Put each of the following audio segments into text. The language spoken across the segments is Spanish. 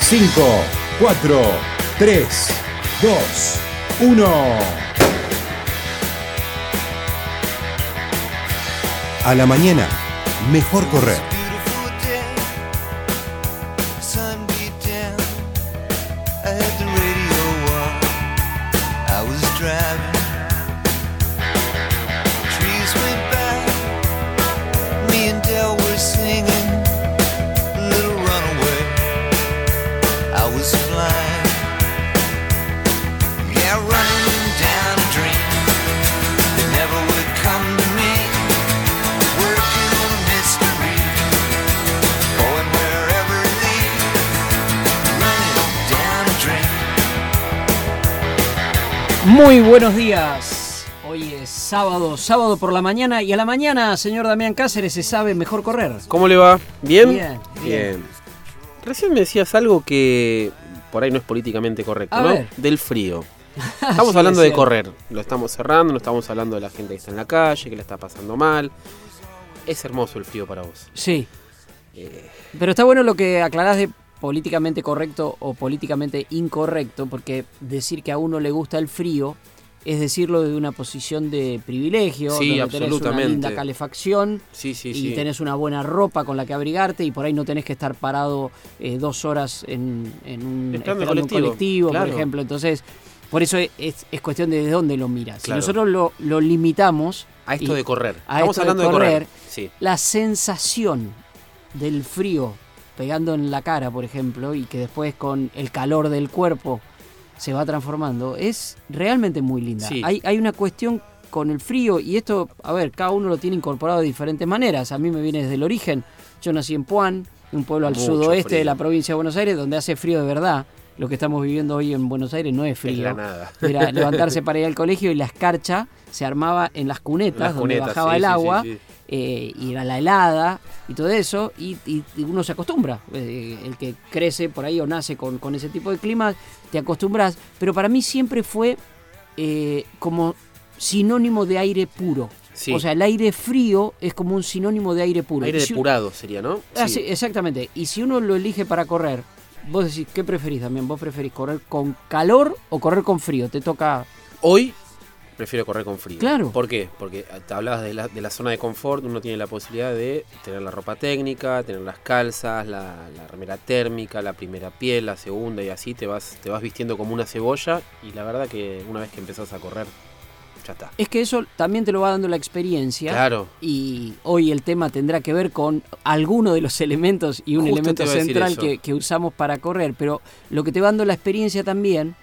5, 4, 3, 2, 1. A la mañana, mejor correr. Buenos días. Hoy es sábado, sábado por la mañana y a la mañana, señor Damián Cáceres, se sabe mejor correr. ¿Cómo le va? ¿Bien? Bien, bien. Recién me decías algo que por ahí no es políticamente correcto, A ¿no? ver. Del frío. Estamos Sí, hablando de correr. Lo estamos cerrando, no estamos hablando de la gente que está en la calle, que la está pasando mal. Es hermoso el frío para vos. Sí, Eh, pero está bueno lo que aclarás de políticamente correcto o políticamente incorrecto, porque decir que a uno le gusta el frío es decirlo desde una posición de privilegio, Sí, donde tenés una linda calefacción sí, sí, y tenés una buena ropa con la que abrigarte y por ahí no tenés que estar parado eh, dos horas en, en un, Esperando colectivo, por ejemplo. Entonces, por eso es, es- es cuestión de, de dónde lo miras. Si nosotros lo, lo limitamos A esto de correr. a Estamos esto hablando de correr. correr, Sí. la sensación del frío pegando en la cara, por ejemplo, y que después con el calor del cuerpo se va transformando, es realmente muy linda. Sí. Hay, hay una cuestión con el frío y esto, a ver, cada uno lo tiene incorporado de diferentes maneras. A mí me viene desde el origen. Yo nací en Puan, un pueblo al Mucho sudoeste de la provincia de Buenos Aires, donde hace frío de verdad. Lo que estamos viviendo hoy en Buenos Aires no es Es frío. nada. Era levantarse para ir al colegio y la escarcha se armaba en las cunetas, Las donde cunetas, bajaba sí, el agua, sí. Eh, y era la helada y todo eso, y, y- y uno se acostumbra. Eh, el que crece por ahí o nace con, con ese tipo de clima, te acostumbras. Pero para mí siempre fue eh, como sinónimo de aire puro. Sí. O sea, el aire frío es como un sinónimo de aire puro. Aire si- depurado sería, ¿no? Ah, sí, exactamente. Y si uno lo elige para correr, vos decís, ¿qué preferís también? ¿Vos preferís correr con calor o correr con frío? Te toca... Hoy prefiero correr con frío. Claro. ¿Por qué? Porque te hablabas de la, de la zona de confort, uno tiene la posibilidad de tener la ropa técnica, tener las calzas, la, la remera térmica, la primera piel, la segunda y así te vas, te vas vistiendo como una cebolla y la verdad que una vez que empezás a correr, ya está. Es que eso también te lo va dando la experiencia. Claro. Y hoy el tema tendrá que ver con alguno de los elementos y un Justo elemento central que, que usamos para correr. Pero lo que te va dando la experiencia también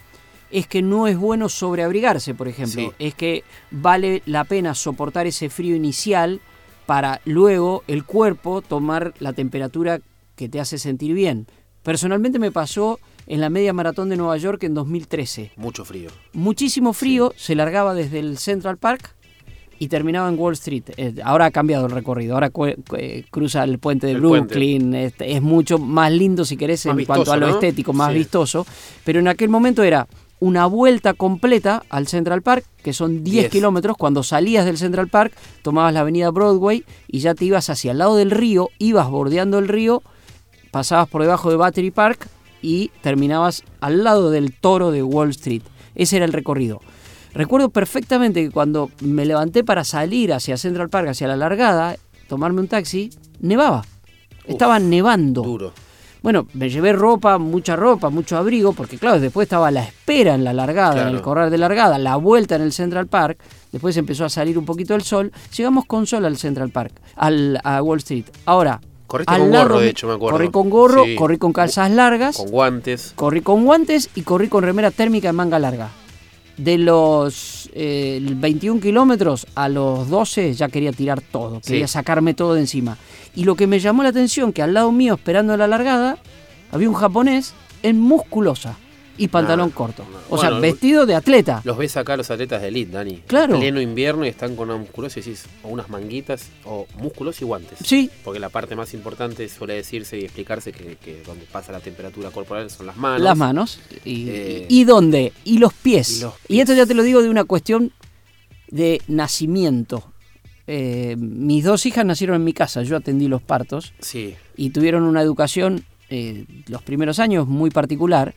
es que no es bueno sobreabrigarse, por ejemplo. Sí. Es que vale la pena soportar ese frío inicial para luego el cuerpo tomar la temperatura que te hace sentir bien. Personalmente me pasó en la media maratón de Nueva York en 2013 Mucho frío. muchísimo frío, se largaba desde el Central Park y terminaba en Wall Street. Eh, ahora ha cambiado el recorrido, ahora eh, cruza el puente de El Brooklyn, es, es mucho más lindo si querés Más en cuanto a lo ¿no? estético, más Sí. vistoso, pero en aquel momento era una vuelta completa al Central Park, que son 10 Diez. kilómetros, cuando salías del Central Park, tomabas la avenida Broadway y ya te ibas hacia el lado del río, ibas bordeando el río, pasabas por debajo de Battery Park y terminabas al lado del toro de Wall Street. Ese era el recorrido. Recuerdo perfectamente que cuando me levanté para salir hacia Central Park, hacia la largada, tomarme un taxi, nevaba. Estaba nevando. Duro. Bueno, me llevé ropa, mucha ropa, mucho abrigo, porque claro, después estaba la espera en la largada, en el correr de largada, la vuelta en el Central Park, después empezó a salir un poquito el sol, llegamos con sol al Central Park, al, a Wall Street. Ahora, Corriste con gorro, de hecho, me acuerdo. Corrí con gorro, Sí. corrí con calzas largas, Con guantes. corrí con guantes y corrí con remera térmica de manga larga. De los eh, 21 kilómetros a los 12 ya quería tirar todo, Sí. quería sacarme todo de encima. Y lo que me llamó la atención, que al lado mío, esperando la largada, había un japonés en musculosa y pantalón No, corto. no. O sea, vestido de atleta. Los ves acá los atletas de elite, Dani. Claro. Pleno invierno y están con una musculosa y decís, o unas manguitas, o músculos y guantes. Sí, Porque la parte más importante suele decirse y explicarse que, que donde pasa la temperatura corporal son las manos. las manos. Y, Eh, ¿Y dónde? Y los pies. y los Y esto ya te lo digo de una cuestión de nacimiento. Eh, mis dos hijas nacieron en mi casa, yo atendí los partos Sí, y tuvieron una educación eh, los primeros años muy particular.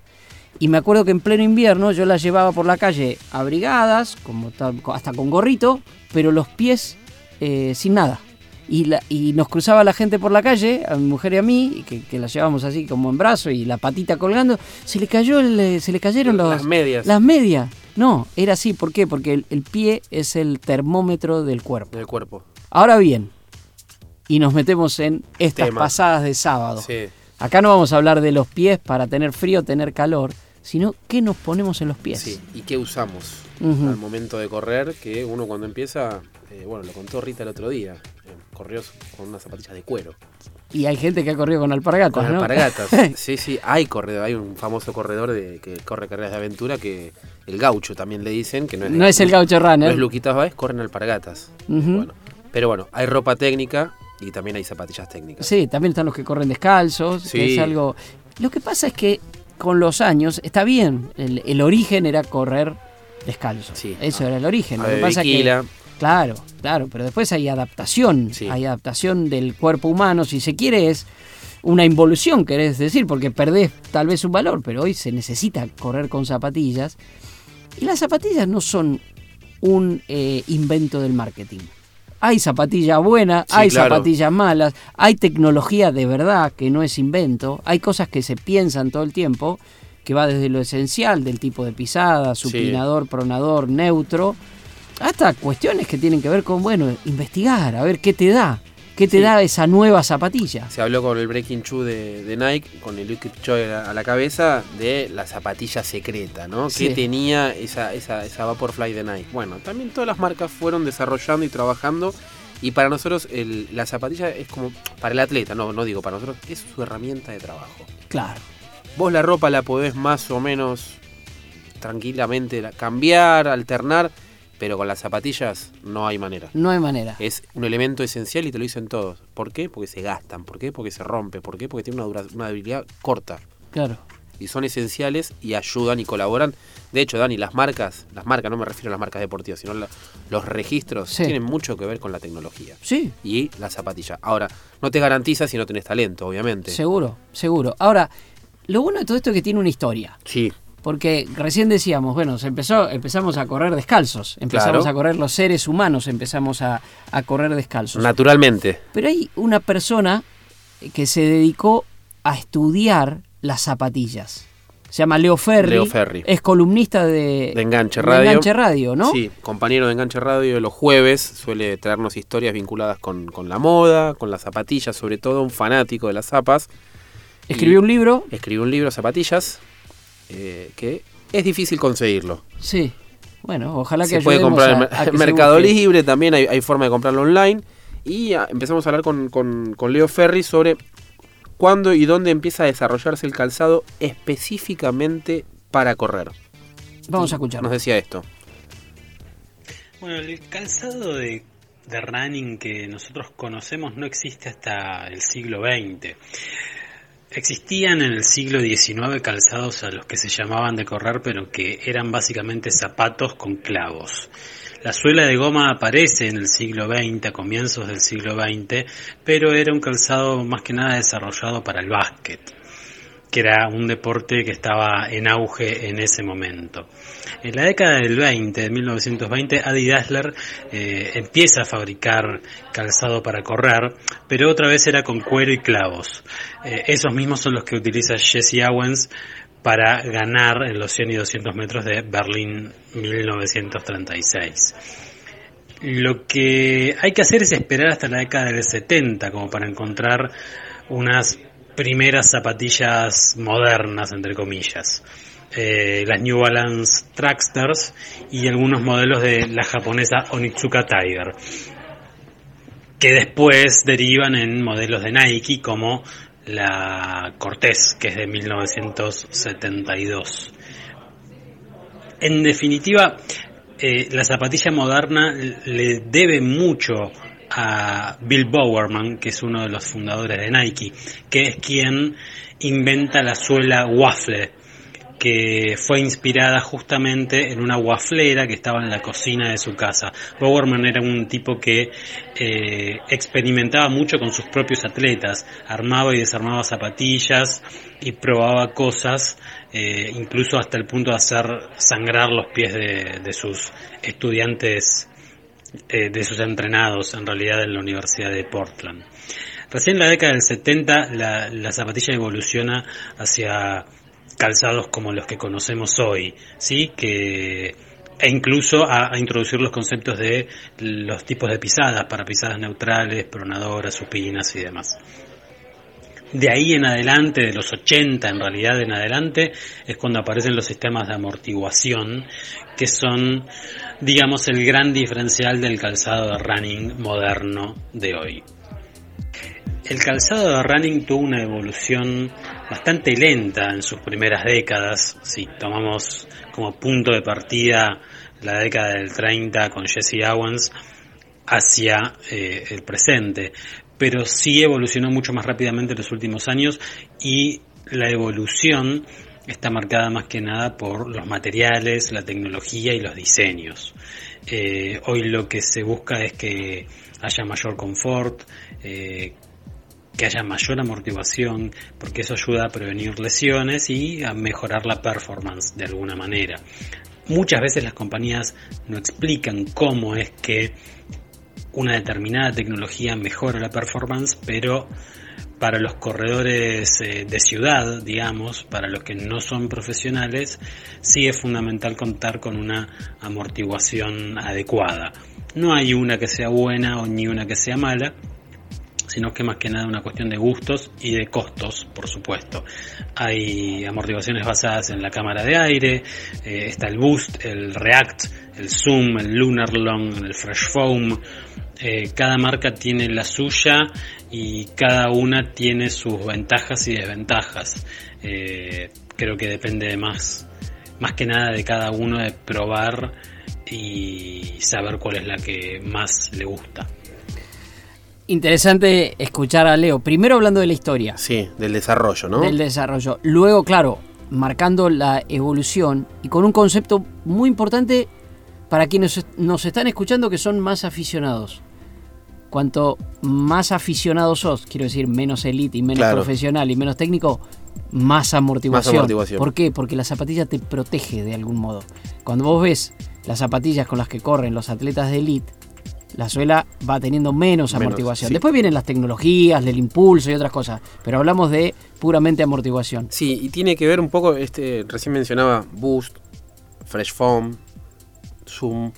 Y me acuerdo que en pleno invierno yo las llevaba por la calle abrigadas, como hasta con gorrito, pero los pies eh, sin nada. Y, la- y nos cruzaba la gente por la calle, a mi mujer y a mí, que, que las llevábamos así como en brazo y la patita colgando, se le cayó el, eh, se le cayeron los, Las medias. las medias. No, era así, ¿por qué? Porque el, el pie es el termómetro del cuerpo. del cuerpo. Ahora bien, y nos metemos en estas Tema. pasadas de sábado. Sí. Acá no vamos a hablar de los pies para tener frío, tener calor, sino qué nos ponemos en los pies. Sí, ¿y qué usamos Ujú. al momento de correr? Que uno cuando empieza, eh, bueno, lo contó Rita el otro día, eh, corrió con unas zapatillas de cuero, Y hay gente que ha corrido con alpargatas, con ¿no? alpargatas. sí, sí, hay corredor, hay un famoso corredor de, que corre carreras de aventura que el gaucho también le dicen, que no es, no es el gaucho no runner. es Luquitas Báez, corren alpargatas. Ujú. Bueno, pero bueno, hay ropa técnica y también hay zapatillas técnicas. Sí, también están los que corren descalzos, que Sí. es algo... Lo que pasa es que con los años, está bien, el, el origen era correr descalzo. Sí. Eso era el origen. Lo Ave que pasa es que Viquila. Claro, claro, pero después hay adaptación, Sí. hay adaptación del cuerpo humano, si se quiere es una involución, querés decir, porque perdés tal vez un valor, pero hoy se necesita correr con zapatillas. Y las zapatillas no son un eh, invento del marketing. Hay zapatillas buenas, Sí, hay claro. zapatillas malas, hay tecnología de verdad que no es invento, hay cosas que se piensan todo el tiempo, que va desde lo esencial, del tipo de pisada, supinador, pronador, neutro, hasta cuestiones que tienen que ver con, bueno, investigar, a ver qué te da, qué te Sí. da esa nueva zapatilla. Se habló con el Breaking Shoe de, de Nike, con el Liquid Choy a, la cabeza, de la zapatilla secreta, ¿no? Sí. Que tenía esa, esa, esa Vaporfly de Nike. Bueno, también todas las marcas fueron desarrollando y trabajando. Y para nosotros el- la zapatilla es como, para el atleta, no, no digo para nosotros, es su herramienta de trabajo. Claro, Vos la ropa la podés más o menos tranquilamente la- cambiar, alternar, pero con las zapatillas no hay manera. no hay manera. Es un elemento esencial y te lo dicen todos. ¿Por qué? Porque se gastan. ¿Por qué? Porque se rompe. ¿Por qué? Porque tiene una, dura- una habilidad corta. Claro. Y son esenciales y ayudan y colaboran. De hecho, Dani, las marcas, las marcas, no me refiero a las marcas deportivas, sino la- los registros, Sí. tienen mucho que ver con la tecnología. Sí, Y la zapatilla. Ahora, no te garantiza si no tenés talento, obviamente. seguro, seguro. Ahora, lo bueno de todo esto es que tiene una historia. Sí, Porque recién decíamos, bueno, se empezó, empezamos a correr descalzos, empezamos Claro. a correr los seres humanos, empezamos a, a correr descalzos. naturalmente. Pero hay una persona que se dedicó a estudiar las zapatillas. Se llama Leo Ferri. Leo Ferri. Es columnista de, De Enganche de Radio. Enganche Radio, ¿no? Sí, compañero de Enganche Radio los jueves, suele traernos historias vinculadas con, con la moda, con las zapatillas, sobre todo un fanático de las zapas. Escribió un libro. Escribió un libro, Zapatillas, eh, que es difícil conseguirlo. Sí. Bueno, ojalá que Se puede comprar en a- a Mercado. Libre, también hay, hay forma de comprarlo online. Y ah, empezamos a hablar con, con- con Leo Ferri sobre cuándo y dónde empieza a desarrollarse el calzado específicamente para correr. Vamos a Nos escucharlo. decía esto. Bueno, el calzado de, de running que nosotros conocemos no existe hasta el siglo XX. Existían en el siglo XIX calzados a los que se llamaban de correr, pero que eran básicamente zapatos con clavos. La suela de goma aparece en el siglo XX, a comienzos del siglo XX, pero era un calzado más que nada desarrollado para el básquet que era un deporte que estaba en auge en ese momento. En la década del 20, de 1920, Adi Dassler eh, empieza a fabricar calzado para correr, pero otra vez era con cuero y clavos. Eh, esos mismos son los que utiliza Jesse Owens para ganar en los 100 y 200 metros de Berlín 1936. Lo que hay que hacer es esperar hasta la década del 70 como para encontrar unas primeras zapatillas modernas, entre comillas. Eh, las New Balance Tracksters y algunos modelos de la japonesa Onitsuka Tiger, que después derivan en modelos de Nike como la Cortez, que es de 1972. En definitiva, eh, la zapatilla moderna le debe mucho a Bill Bowerman, que es uno de los fundadores de Nike, que es quien inventa la suela waffle, que fue inspirada justamente en una guaflera que estaba en la cocina de su casa. Bowerman era un tipo que eh, experimentaba mucho con sus propios atletas, armaba y desarmaba zapatillas y probaba cosas, eh, incluso hasta el punto de hacer sangrar los pies de, de sus estudiantes, eh, de sus entrenados en realidad en la Universidad de Portland. Recién en la década del 70 la, la zapatilla evoluciona hacia calzados como los que conocemos hoy, ¿sí? Que e incluso a, a, introducir los conceptos de los tipos de pisadas, para pisadas neutrales, pronadoras, supinas y demás. De ahí en adelante, de los 80 en realidad en adelante, es cuando aparecen los sistemas de amortiguación, que son, digamos, el gran diferencial del calzado de running moderno de hoy. El calzado de running tuvo una evolución bastante lenta en sus primeras décadas. Si tomamos como punto de partida la década del 30 con Jesse Owens hacia eh, el presente, pero sí evolucionó mucho más rápidamente en los últimos años y la evolución está marcada más que nada por los materiales, la tecnología y los diseños. Eh, hoy lo que se busca es que haya mayor confort, eh, que haya mayor amortiguación, porque eso ayuda a prevenir lesiones y a mejorar la performance de alguna manera. Muchas veces las compañías no explican cómo es que una determinada tecnología mejora la performance, pero para los corredores eh, de ciudad, digamos, para los que no son profesionales, sí es fundamental contar con una amortiguación adecuada. No hay una que sea buena o ni una que sea mala, sino que más que nada una cuestión de gustos y de costos, por supuesto. Hay amortiguaciones basadas en la cámara de aire, eh, está el Boost, el React, el Zoom, el Lunar Long, el Fresh Foam. Eh, cada marca tiene la suya y cada una tiene sus ventajas y desventajas. Eh, creo que depende más, más que nada de cada uno de probar y saber cuál es la que más le gusta. Interesante escuchar a Leo. Primero hablando de la historia. Sí, del desarrollo, ¿no? Del desarrollo. Luego, claro, marcando la evolución y con un concepto muy importante para quienes nos están escuchando que son más aficionados. Cuanto más aficionados sos, quiero decir, menos elite y menos Claro. profesional y menos técnico, más amortiguación. Más amortiguación. ¿Por qué? Porque la zapatilla te protege de algún modo. Cuando vos ves las zapatillas con las que corren los atletas de elite, la suela va teniendo menos Menos, amortiguación. sí. Después vienen las tecnologías, del impulso y otras cosas, pero hablamos de puramente amortiguación. Sí, y tiene que ver un poco, este, recién mencionaba Boost, Fresh Foam, Zoom,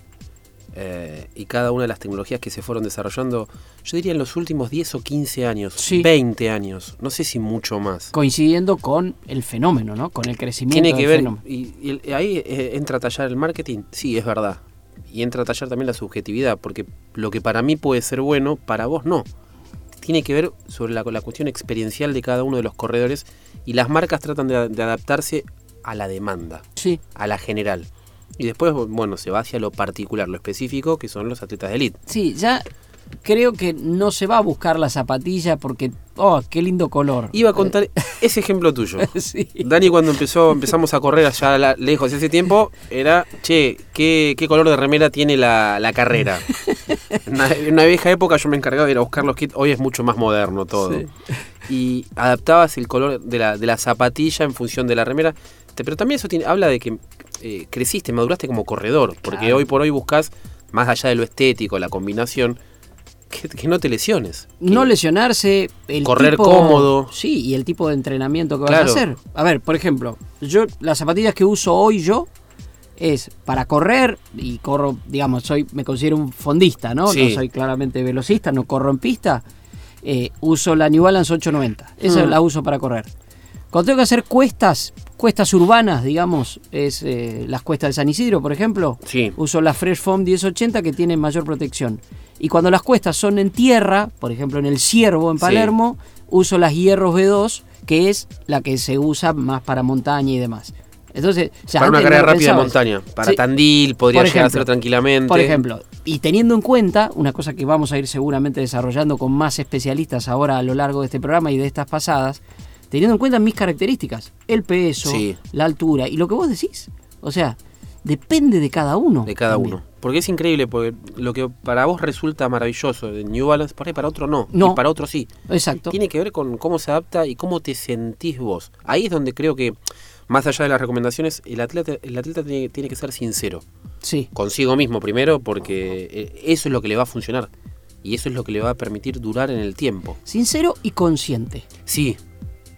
eh, y cada una de las tecnologías que se fueron desarrollando, yo diría en los últimos 10 o 15 años, Sí. 20 años, no sé si mucho más. Coincidiendo con el fenómeno, ¿no? Con el crecimiento Tiene que del ver, fenómeno. y, y ahí eh, entra a tallar el marketing, sí, es verdad. Y entra a tallar también la subjetividad, porque lo que para mí puede ser bueno, para vos no. Tiene que ver sobre la, la cuestión experiencial de cada uno de los corredores y las marcas tratan de, de adaptarse a la demanda, Sí, a la general. Y después, bueno, se va hacia lo particular, lo específico, que son los atletas de elite. sí, ya creo que no se va a buscar la zapatilla porque, oh, qué lindo color. Iba a contar ese ejemplo tuyo. Sí. Dani cuando empezó, empezamos a correr allá la- lejos ese tiempo, era, che, ¿qué, qué color de remera tiene la, la carrera? En una, en una vieja época yo me encargaba de ir a buscar los kits, hoy es mucho más moderno todo. Sí. Y adaptabas el color de la, de la zapatilla en función de la remera. Pero también eso tiene, habla de que eh, creciste, maduraste como corredor, porque Claro. hoy por hoy buscas, más allá de lo estético, la combinación, que, que no te lesiones. No lesionarse, el Correr tipo- cómodo. Sí, y el tipo de entrenamiento que vas a hacer. A ver, por ejemplo, yo las zapatillas que uso hoy yo es para correr y corro, digamos, soy me considero un fondista, ¿no? Sí. No soy claramente velocista, no corro en pista. eh, uso la New Balance 890. Esa Mm. la uso para correr. Cuando tengo que hacer cuestas, cuestas urbanas, digamos, es eh, las cuestas de San Isidro, por ejemplo, Sí. uso la Fresh Foam 1080 que tiene mayor protección. Y cuando las cuestas son en tierra, por ejemplo en el Ciervo, en Sí. Palermo, uso las Hierros B2, que es la que se usa más para montaña y demás. Entonces, ya para una carrera no rápida de montaña. Para Sí. Tandil podría llegar a ser tranquilamente. Por ejemplo, y teniendo en cuenta, una cosa que vamos a ir seguramente desarrollando con más especialistas ahora a lo largo de este programa y de estas pasadas, teniendo en cuenta mis características, el peso, Sí. la altura y lo que vos decís. O sea, depende de cada uno. de cada también. uno. Porque es increíble, porque lo que para vos resulta maravilloso de New Balance, por ahí para otro no. No. Y para otro sí. Exacto. Tiene que ver con cómo se adapta y cómo te sentís vos. Ahí es donde creo que, más allá de las recomendaciones, el atleta, el atleta tiene, tiene que ser sincero. Sí. Consigo mismo primero, porque eh, eso es lo que le va a funcionar. Y eso es lo que le va a permitir durar en el tiempo. Sincero y consciente. Sí,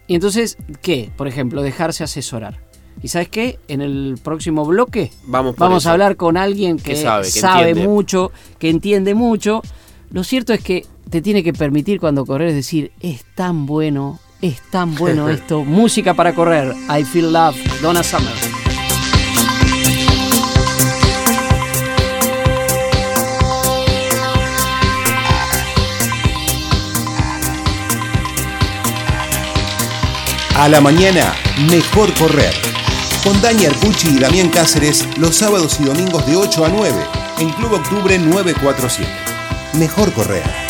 Y entonces, ¿qué? Por ejemplo, dejarse asesorar. ¿Y sabes qué? En el próximo bloque vamos vamos eso. a hablar con alguien que, Que sabe, que sabe mucho, que entiende mucho. Lo cierto es que te tiene que permitir cuando correr decir, es tan bueno, es tan bueno esto. Música para correr. I Feel Love, Donna Summer. A la mañana, mejor correr. Con Dani Arcucci y Damián Cáceres los sábados y domingos de 8 a 9 en Club Octubre 947. Mejor correr.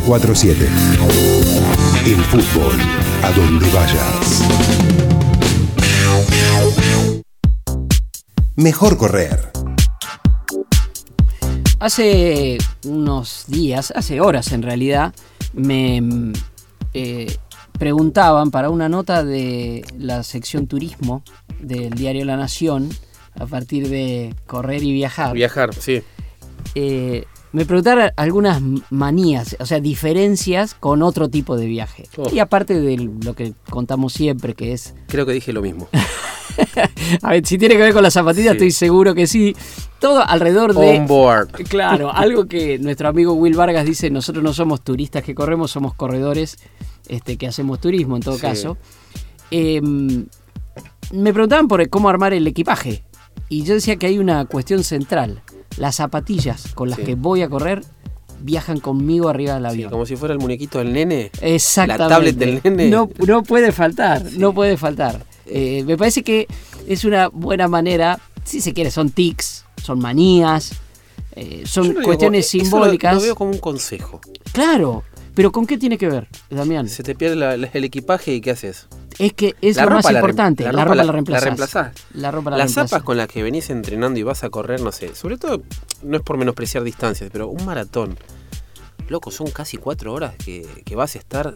947. El fútbol, a donde vayas. Mejor correr. Hace unos días, hace horas en realidad, me eh, preguntaban para una nota de la sección turismo del diario La Nación, a partir de correr y viajar. Viajar, sí. eh, me preguntaron algunas manías, o sea, diferencias con otro tipo de viaje. Oh. Y aparte de lo que contamos siempre, que es, Creo que dije lo mismo. a ver, si tiene que ver con las zapatillas, Sí. estoy seguro que sí. Todo alrededor de... On board. Claro, algo que nuestro amigo Will Vargas dice, nosotros no somos turistas que corremos, somos corredores este, que hacemos turismo en todo Sí. caso. Eh, me preguntaban por cómo armar el equipaje y yo decía que hay una cuestión central. Las zapatillas con las Sí. que voy a correr viajan conmigo arriba del Sí, avión. como si fuera el muñequito del nene. Exactamente. La tablet del nene. No, no puede faltar, no puede faltar. Eh, me parece que es una buena manera, si se quiere, son tics, son manías, eh, son cuestiones eso simbólicas. Lo, lo veo como un consejo. Claro, pero ¿con qué tiene que ver, Damián? Se te pierde la- la- el equipaje y ¿qué haces? Es que es La lo más la importante. la La, ropa la- la, la reemplazás. reemplazás. La ropa la Las reemplazás. zapas con las que venís entrenando y vas a correr, no sé, sobre todo, no es por menospreciar distancias, pero un maratón. Loco, son casi cuatro horas que, que vas a estar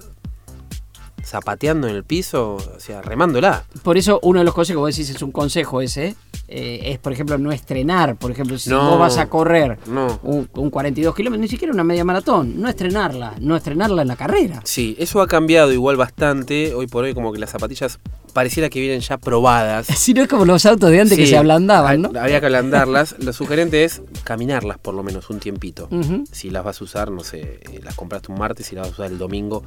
zapateando en el piso, o sea, remándola. Por eso uno de los consejos, vos decís, es un consejo ese, eh, es por ejemplo no estrenar. Por ejemplo, si No. vos vas a correr No. un, un 42 kilómetros, ni siquiera una media maratón, no estrenarla, no estrenarla en la carrera. Sí, eso ha cambiado igual bastante. Hoy por hoy como que las zapatillas pareciera que vienen ya probadas. Si no es como los autos de antes que se ablandaban, ¿no? Había que ablandarlas. Lo sugerente es caminarlas por lo menos un tiempito. Si las vas a usar, no sé, eh, las compraste un martes y las vas a usar el domingo,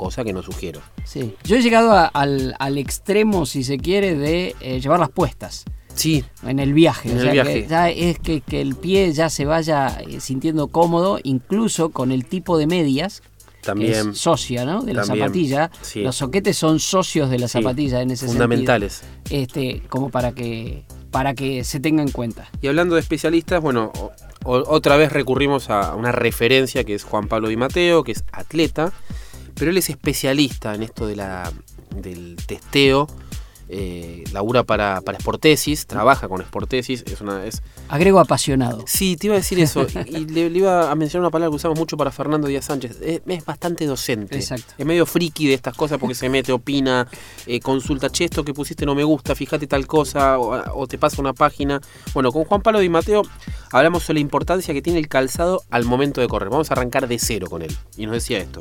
cosa que no sugiero. Sí. Yo he llegado a- al, al extremo, si se quiere, de eh, llevarlas puestas. Sí, En el viaje. En o el viaje. Que ya es que, que el pie ya se vaya eh, sintiendo cómodo, incluso con el tipo de medias. que también es socia, ¿no? De la También, zapatilla. sí. Los soquetes son socios de la Sí, zapatilla en ese fundamentales. sentido. Este, como para que, para que se tenga en cuenta. Y hablando de especialistas, bueno, o- otra vez recurrimos a una referencia que es Juan Pablo Di Mateo, que es atleta, pero él es especialista en esto de la, del testeo. eh, labura para, para Sportesis, trabaja con Sportesis, es una, es, Agrego apasionado. Sí, te iba a decir eso. Y y le, le iba a mencionar una palabra que usamos mucho para Fernando Díaz Sánchez. Es, es bastante docente. Exacto. Es medio friki de estas cosas porque se mete, opina, eh, consulta, che, esto que pusiste no me gusta, fíjate tal cosa, o, o te pasa una página. Bueno, con Juan Pablo Di Mateo hablamos sobre la importancia que tiene el calzado al momento de correr. Vamos a arrancar de cero con él. Y nos decía esto.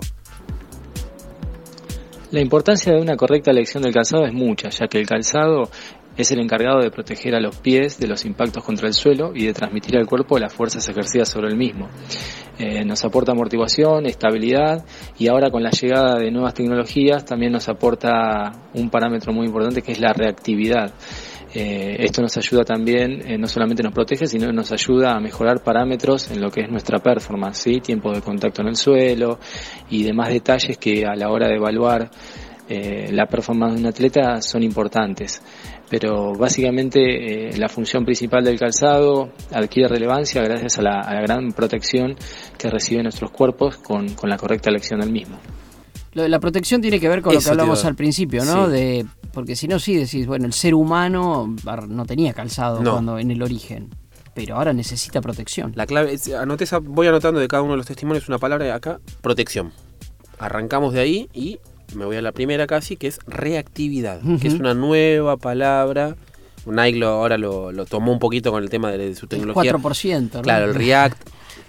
La importancia de una correcta elección del calzado es mucha, ya que el calzado es el encargado de proteger a los pies de los impactos contra el suelo y de transmitir al cuerpo las fuerzas ejercidas sobre el mismo. Eh, nos aporta amortiguación, estabilidad y ahora con la llegada de nuevas tecnologías también nos aporta un parámetro muy importante que es la reactividad. Eh, esto nos ayuda también, eh, no solamente nos protege, sino nos ayuda a mejorar parámetros en lo que es nuestra performance, tiempo de contacto en el suelo y demás detalles que a la hora de evaluar eh, la performance de un atleta son importantes. Pero básicamente la función principal del calzado adquiere relevancia gracias a la, a la gran protección que reciben nuestros cuerpos con, con la correcta elección del mismo. La protección tiene que ver con lo que hablamos al principio, ¿no? Sí. De, porque si no, sí decís, bueno, el ser humano no tenía calzado No. cuando en el origen, pero ahora necesita protección. La clave, es- anoté esa- voy anotando de cada uno de los testimonios una palabra de acá, protección. Arrancamos de ahí y me voy a la primera casi, que es reactividad, que es una nueva palabra. Nike lo- ahora lo, lo tomó un poquito con el tema de, de su El tecnología. 4%, ¿no? Claro, el React,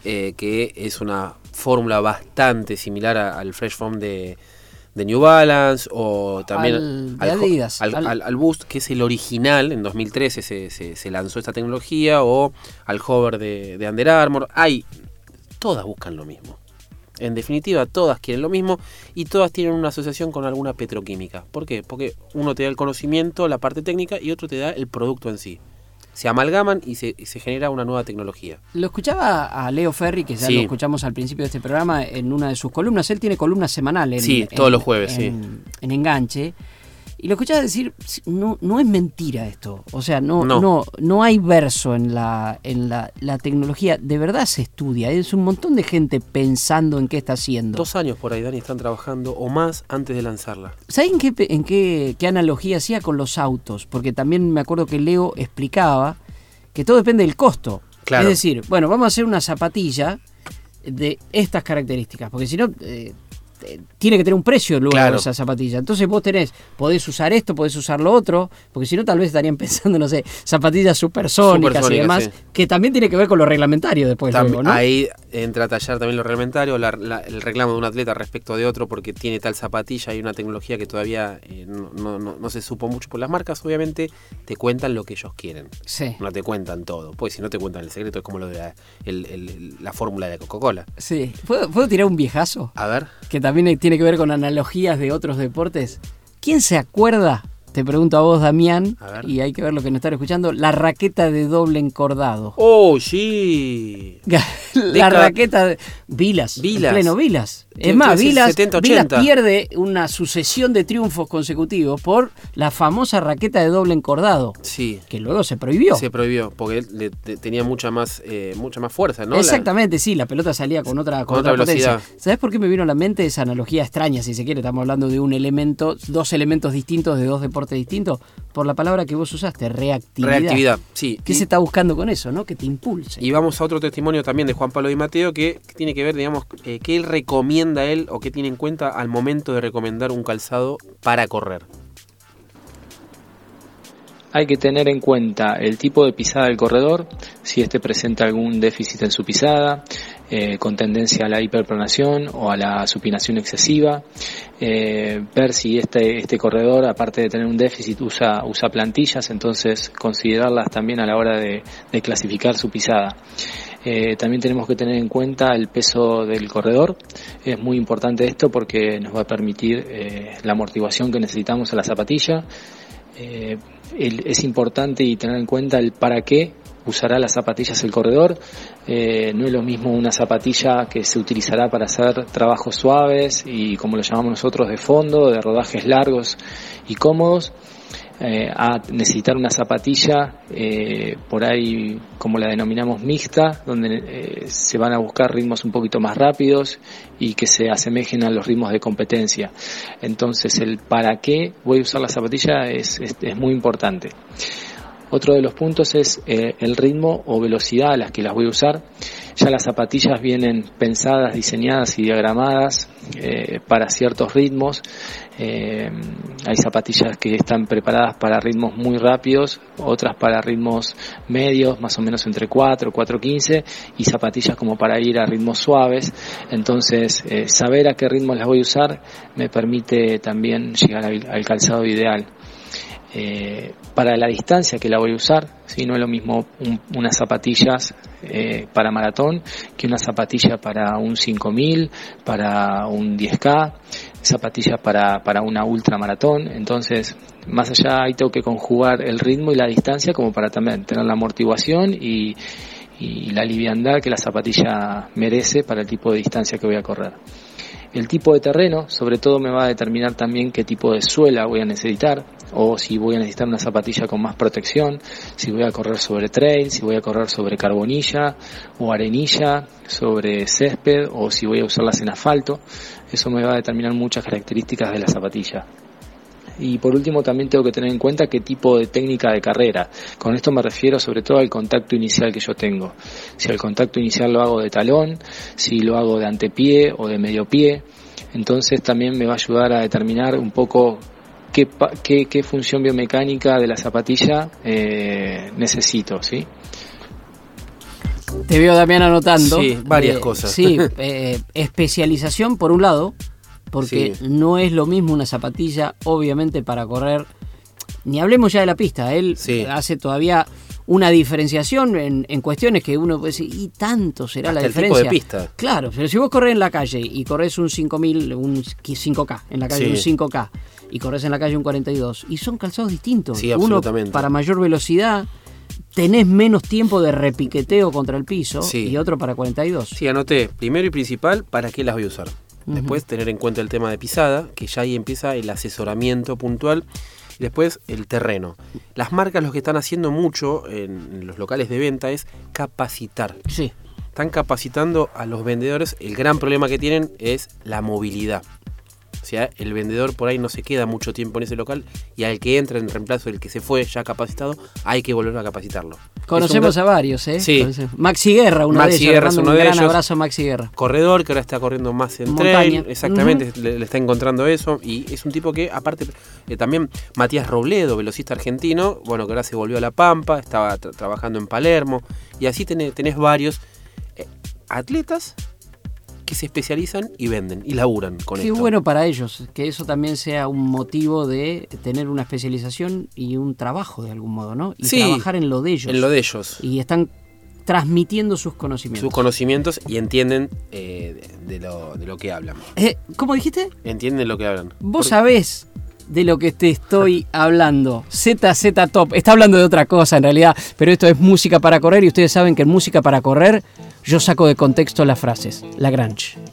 eh, que es una fórmula bastante similar a- al Fresh Foam de, de New Balance o también Al Adidas, al Boost, que es el original, en 2013 se, se- se lanzó esta tecnología, o al Hover de, de Under Armour. Hay, todas buscan lo mismo. En definitiva, todas quieren lo mismo y todas tienen una asociación con alguna petroquímica. ¿Por qué? Porque uno te da el conocimiento, la parte técnica, y otro te da el producto en sí. Se amalgaman y se, y se genera una nueva tecnología. Lo escuchaba a Leo Ferri, que ya Sí. lo escuchamos al principio de este programa, en una de sus columnas. Él tiene columnas semanales. Sí, todos los jueves, sí. en Enganche. Y lo escuchás decir, no, no es mentira esto. O sea, no, No. no. no, hay verso en la, en la, la tecnología. De verdad se estudia. Es un montón de gente pensando en qué está haciendo. Dos años por ahí, Dani, están trabajando o más antes de lanzarla. ¿Saben qué, en qué, qué analogía hacía con los autos? Porque también me acuerdo que Leo explicaba que todo depende del costo. Claro. Es decir, bueno, vamos a hacer una zapatilla de estas características, porque si no, eh, tiene que tener un precio luego Claro. esa zapatilla. Entonces vos tenés, podés usar esto, podés usar lo otro, porque si no tal vez estarían pensando, no sé, zapatillas supersónicas, y Supersónicas, demás, sí. que también tiene que ver con lo reglamentario después Tam- luego, ¿no? Ahí entra a tallar también lo reglamentario, la- la- el reclamo de un atleta respecto de otro porque tiene tal zapatilla y una tecnología que todavía eh, no, no- no- no se supo mucho por las marcas. Obviamente te cuentan lo que ellos quieren. Sí. No te cuentan todo. Pues si no te cuentan el secreto es como lo de la, el- el- la fórmula de Coca-Cola. Sí. ¿Puedo, puedo tirar un viejazo? A ver. que también tiene que ver con analogías de otros deportes. ¿Quién se acuerda? Te pregunto a vos, Damián, A y hay que ver lo que nos están escuchando, la raqueta de doble encordado. ¡Oh, sí! la raqueta de Vilas, Vilas. en pleno Vilas. ¿Qué- Es más, Vilas, 70, Vilas 80? pierde una sucesión de triunfos consecutivos por la famosa raqueta de doble encordado, Sí. que luego se prohibió. Se prohibió porque él le- te- tenía mucha más, eh, mucha más fuerza, ¿no? La- Exactamente, sí, la pelota salía con otra, con Con otra, velocidad. ¿Sabes por qué me vino a la mente esa analogía extraña, si se quiere? Estamos hablando de un elemento, dos elementos distintos de dos deportes distintos, por la palabra que vos usaste, reactividad. Reactividad, sí. ¿Qué Y- se está buscando con eso, no? Que te impulse. Y vamos a otro testimonio también de Juan Pablo Di Mateo que tiene que ver, digamos, eh, qué él recomienda él o qué tiene en cuenta al momento de recomendar un calzado para correr. Hay que tener en cuenta el tipo de pisada del corredor, si éste presenta algún déficit en su pisada, eh, con tendencia a la hiperpronación o a la supinación excesiva, eh, ver si este, este corredor, aparte de tener un déficit, usa, usa plantillas, entonces considerarlas también a la hora de clasificar su pisada. Eh, también tenemos que tener en cuenta el peso del corredor. Es muy importante esto porque nos va a permitir eh, la amortiguación que necesitamos a la zapatilla. Eh, es importante y tener en cuenta el para qué usará las zapatillas el corredor. Eh, no es lo mismo una zapatilla que se utilizará para hacer trabajos suaves y como lo llamamos nosotros de fondo, de rodajes largos y cómodos, eh, a necesitar una zapatilla eh, por ahí como la denominamos mixta, donde eh, se van a buscar ritmos un poquito más rápidos y que se asemejen a los ritmos de competencia. Entonces el para qué voy a usar la zapatilla es, es- es muy importante. Otro de los puntos es eh, el ritmo o velocidad a las que las voy a usar. Ya las zapatillas vienen pensadas, diseñadas y diagramadas eh, para ciertos ritmos. Eh, hay zapatillas que están preparadas para ritmos muy rápidos, otras para ritmos medios, más o menos entre 4, 4.15, y zapatillas como para ir a ritmos suaves. Entonces, eh, saber a qué ritmos las voy a usar me permite también llegar al- al calzado ideal. Para la distancia que la voy a usar, si no es lo mismo un- unas zapatillas eh, para maratón que una zapatilla para un 5000, para un 10K, zapatillas para, para una ultramaratón. Entonces, más allá ahí tengo que conjugar el ritmo y la distancia como para también tener la amortiguación y, y la liviandad que la zapatilla merece para el tipo de distancia que voy a correr. El tipo de terreno, sobre todo, me va a determinar también qué tipo de suela voy a necesitar, o si voy a necesitar una zapatilla con más protección, si voy a correr sobre trail, si voy a correr sobre carbonilla o arenilla, sobre césped, o si voy a usarlas en asfalto. Eso me va a determinar muchas características de la zapatilla. Y por último también tengo que tener en cuenta qué tipo de técnica de carrera. Con esto me refiero sobre todo al contacto inicial que yo tengo. Si el contacto inicial lo hago de talón, si lo hago de antepié o de medio pie. Entonces también me va a ayudar a determinar un poco qué, pa- qué, qué función biomecánica de la zapatilla eh, necesito. ¿sí? Te veo, Damián, anotando. Sí, varias cosas. Sí, eh, especialización por un lado, porque Sí. no es lo mismo una zapatilla, obviamente, para correr. Ni hablemos ya de la pista. Él Sí. hace todavía una diferenciación en, en cuestiones que uno puede decir, y tanto será la Hasta el tipo diferencia. de pista. Claro, pero si vos corres en la calle y corres un 5000, un 5K, en la calle Sí. un 5K, y corres en la calle un 42, y son calzados distintos. Sí, Uno absolutamente. para mayor velocidad, tenés menos tiempo de repiqueteo contra el piso, Sí. y otro para 42. Sí, anoté, primero y principal, ¿para qué las voy a usar? Después tener en cuenta el tema de pisada, que ya ahí empieza el asesoramiento puntual. Y después el terreno. Las marcas lo que están haciendo mucho en los locales de venta es capacitar. Sí. Están capacitando a los vendedores. El gran problema que tienen es la movilidad. O sea, el vendedor por ahí no se queda mucho tiempo en ese local y al que entra en reemplazo del que se fue ya capacitado, hay que volver a capacitarlo. Conocemos a varios, ¿eh? Sí. Conocemos. Maxi Guerra, uno Maxi de ellos. Guerra es uno un de gran ellos. abrazo a Maxi Guerra. corredor que ahora está corriendo más en Montaña. trail, exactamente, le, le está encontrando eso y es un tipo que aparte eh, también Matías Robledo, velocista argentino, bueno, que ahora se volvió a La Pampa, estaba tra- trabajando en Palermo y así tenés, tenés varios eh, atletas que se especializan y venden y laburan con Qué esto. bueno para ellos, que eso también sea un motivo de tener una especialización y un trabajo de algún modo, ¿no? Y Sí, trabajar en lo de ellos. en lo de ellos. Y están transmitiendo sus conocimientos. sus conocimientos y entienden eh, de, de lo, de lo que hablan. Eh, ¿Cómo dijiste? Entienden lo que hablan. Vos Porque- sabés de lo que te estoy hablando. ZZ Top. Está hablando de otra cosa en realidad, pero esto es música para correr y ustedes saben que en música para correr yo saco de contexto las frases. La Grange.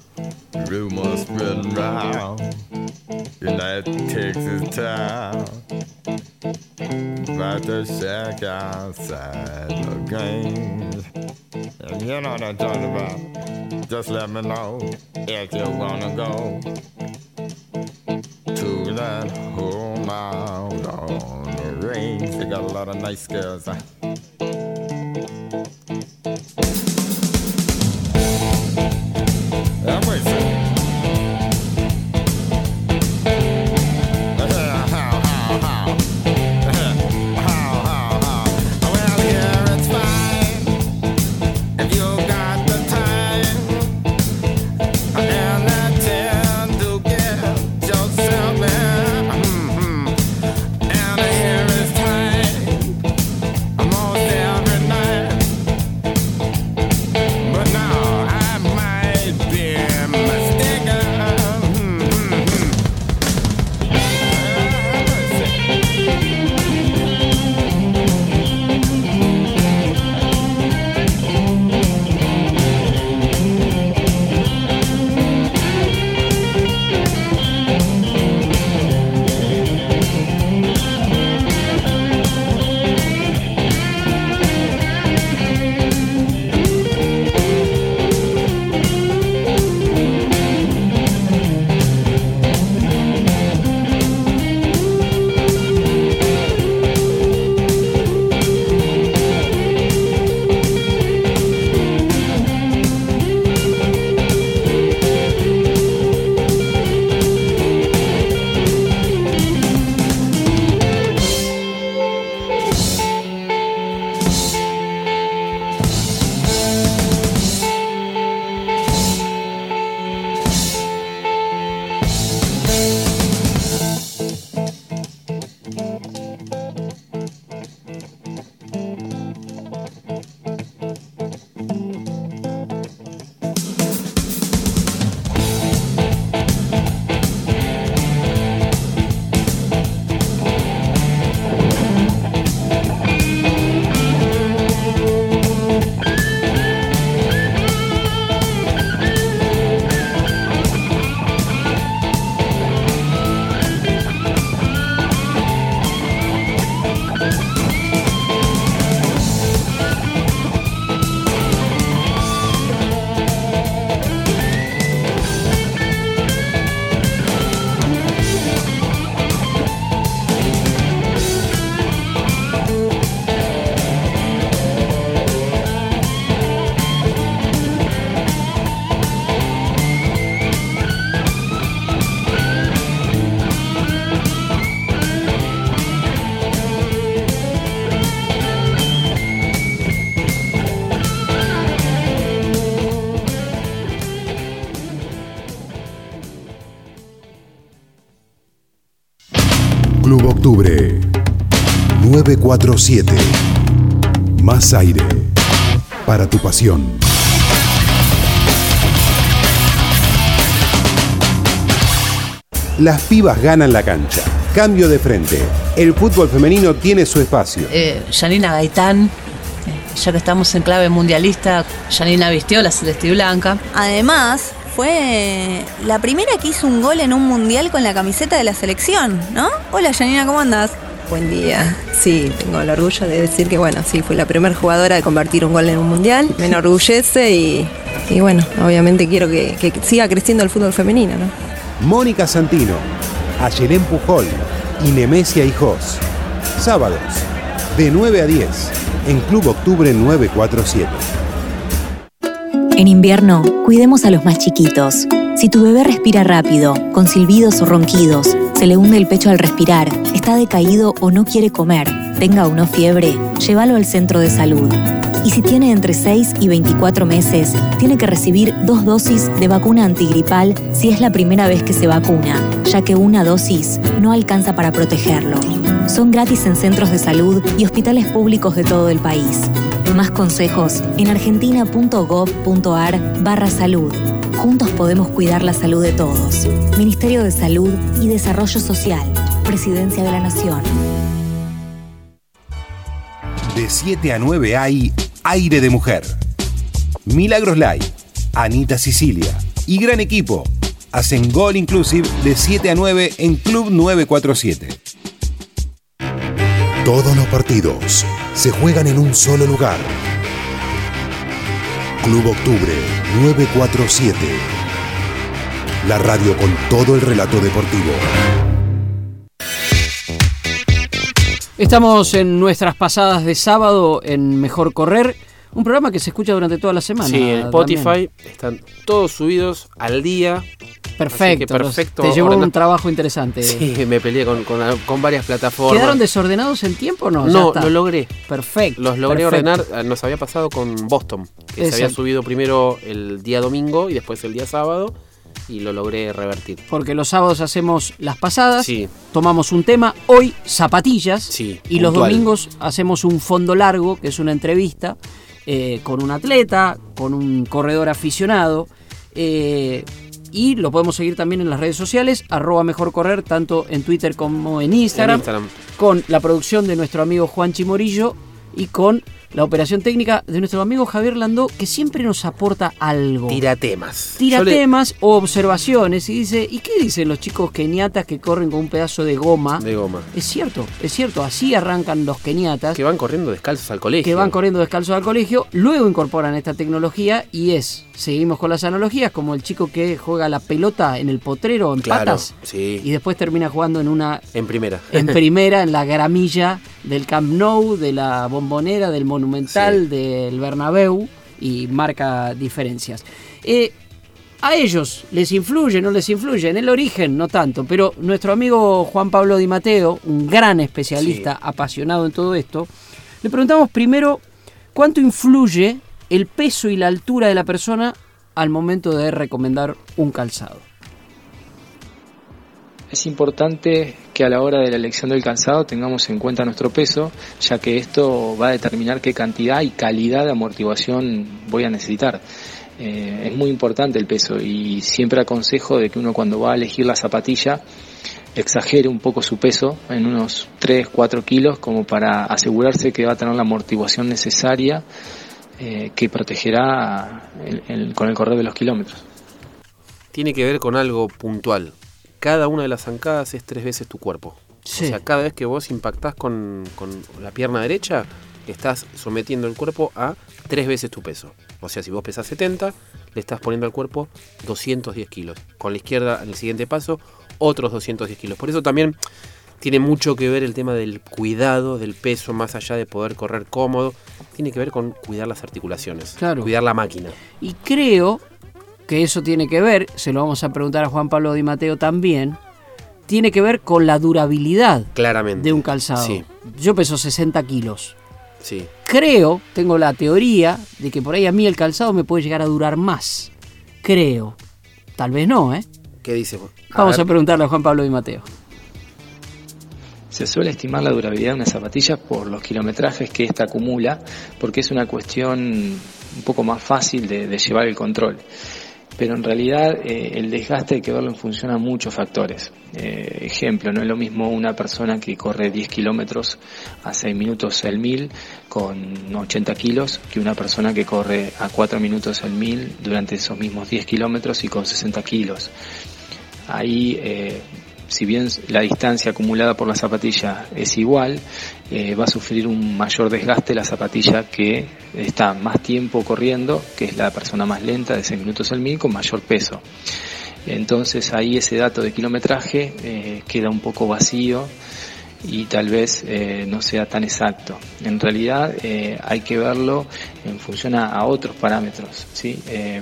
Rumors spreading round in that Texas town about the shack outside the games. And you know what I'm talking about. Just let me know if you wanna go to that home out on the range. They got a lot of nice girls. Octubre 947. Más aire para tu pasión. Las pibas ganan la cancha. Cambio de frente. El fútbol femenino tiene su espacio. eh, Janina Gaitán, eh, ya que estamos en clave mundialista, Janina vistió la celeste y blanca. Además, fue la primera que hizo un gol en un mundial con la camiseta de la selección, ¿no? Hola Janina, ¿cómo andás? Buen día. Sí, tengo el orgullo de decir que, bueno, sí, fui la primera jugadora de convertir un gol en un mundial. Me enorgullece y, y bueno, obviamente quiero que, que siga creciendo el fútbol femenino, ¿no? Mónica Santino, Ayelén Pujol y Nemesia Hijos. Sábados, de 9 a 10, en Club Octubre 947. En invierno, cuidemos a los más chiquitos. Si tu bebé respira rápido, con silbidos o ronquidos, se le hunde el pecho al respirar, está decaído o no quiere comer, tenga o no fiebre, llévalo al centro de salud. Y si tiene entre 6 y 24 meses, tiene que recibir dos dosis de vacuna antigripal si es la primera vez que se vacuna, ya que una dosis no alcanza para protegerlo. Son gratis en centros de salud y hospitales públicos de todo el país. Más consejos en argentina.gov.ar barra salud. Juntos podemos cuidar la salud de todos. Ministerio de Salud y Desarrollo Social. Presidencia de la Nación. De 7 a 9 hay Aire de Mujer. Milagros Live, Anita Sicilia y gran equipo hacen Gol Inclusive de 7 a 9 en Club 947. Todos los partidos se juegan en un solo lugar. Club Octubre 947. La radio con todo el relato deportivo. Estamos en nuestras pasadas de sábado en Mejor Correr, un programa que se escucha durante toda la semana. Sí, en Spotify están todos subidos al día. Perfecto, perfecto. Te llevó un trabajo interesante. Sí, me peleé con, con- con varias plataformas. ¿Quedaron desordenados en tiempo o no? No, lo logré. Perfecto. Los logré perfecto. ordenar. eh, Nos había pasado con Boston, que se había subido primero el día domingo y después el día sábado. Y lo logré revertir. Porque los sábados hacemos las pasadas, Sí. tomamos un tema, hoy zapatillas, Sí, y los domingos hacemos un fondo largo, que es una entrevista eh, con un atleta, con un corredor aficionado. eh, y lo podemos seguir también en las redes sociales, arroba mejor correr, tanto en Twitter como en Instagram, En Instagram. con la producción de nuestro amigo Juan Chimorillo y con la operación técnica de nuestro amigo Javier Landó, que siempre nos aporta algo. Tira temas. Tira le- temas o observaciones y dice, ¿y qué dicen los chicos keniatas que corren con un pedazo de goma? De goma. Es cierto, es cierto, así arrancan los keniatas Que van corriendo descalzos al colegio. que van corriendo descalzos al colegio, luego incorporan esta tecnología y es, seguimos con las analogías, como el chico que juega la pelota en el potrero en Claro, patas sí. y después termina jugando en una En primera. en primera en la gramilla del Camp Nou, de la Bombonera, del Monumental, del Bernabéu y marca diferencias. Eh, a ellos les influye, no les influye, en el origen no tanto, pero nuestro amigo Juan Pablo Di Mateo, un gran especialista apasionado en todo esto, le preguntamos primero cuánto influye el peso y la altura de la persona al momento de recomendar un calzado. Es importante que a la hora de la elección del calzado tengamos en cuenta nuestro peso, ya que esto va a determinar qué cantidad y calidad de amortiguación voy a necesitar. Eh, es muy importante el peso y siempre aconsejo de que uno cuando va a elegir la zapatilla exagere un poco su peso en unos 3, 4 kilos como para asegurarse que va a tener la amortiguación necesaria eh, que protegerá con el correr de los kilómetros. Tiene que ver con algo puntual. Cada una de las zancadas es tres veces tu cuerpo. Sí. O sea, cada vez que vos impactás con, con la pierna derecha, estás sometiendo el cuerpo a tres veces tu peso. O sea, si vos pesas 70, le estás poniendo al cuerpo 210 kilos. Con la izquierda, en el siguiente paso, otros 210 kilos. Por eso también tiene mucho que ver el tema del cuidado del peso, más allá de poder correr cómodo. Tiene que ver con cuidar las articulaciones, Claro. cuidar la máquina. Y creo que eso tiene que ver, se lo vamos a preguntar a Juan Pablo Di Mateo también, tiene que ver con la durabilidad Claramente. de un calzado. Sí, Yo peso 60 kilos. sí. Creo, tengo la teoría de que por ahí a mí el calzado me puede llegar a durar más. Creo. Tal vez no, ¿eh? ¿Qué dice? Vamos a, preguntarle a Juan Pablo Di Mateo. Se suele estimar la durabilidad de una zapatilla por los kilometrajes que ésta acumula, porque es una cuestión un poco más fácil de, de llevar el control. Pero en realidad eh, el desgaste hay que verlo en función a muchos factores. Eh, ejemplo, no es lo mismo una persona que corre 10 kilómetros a 6 minutos el mil con 80 kilos que una persona que corre a 4 minutos el mil durante esos mismos 10 kilómetros y con 60 kilos. Ahí eh, si bien la distancia acumulada por la zapatilla es igual, eh, va a sufrir un mayor desgaste la zapatilla que está más tiempo corriendo, que es la persona más lenta de 6 minutos al mil con mayor peso. Entonces ahí ese dato de kilometraje eh, queda un poco vacío y tal vez eh, no sea tan exacto. En realidad eh, hay que verlo en función a, otros parámetros. ¿sí? Eh,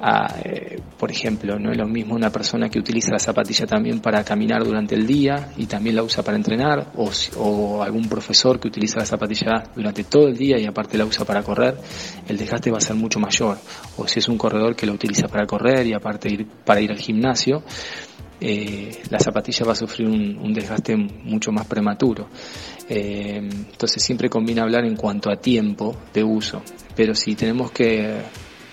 a, eh, por ejemplo, no es lo mismo una persona que utiliza la zapatilla también para caminar durante el día y también la usa para entrenar, o, o algún profesor que utiliza la zapatilla durante todo el día y aparte la usa para correr, el desgaste va a ser mucho mayor. O si es un corredor que la utiliza para correr y aparte ir, para ir al gimnasio, eh, la zapatilla va a sufrir un, un desgaste mucho más prematuro. Eh, entonces siempre conviene hablar en cuanto a tiempo de uso, pero si tenemos que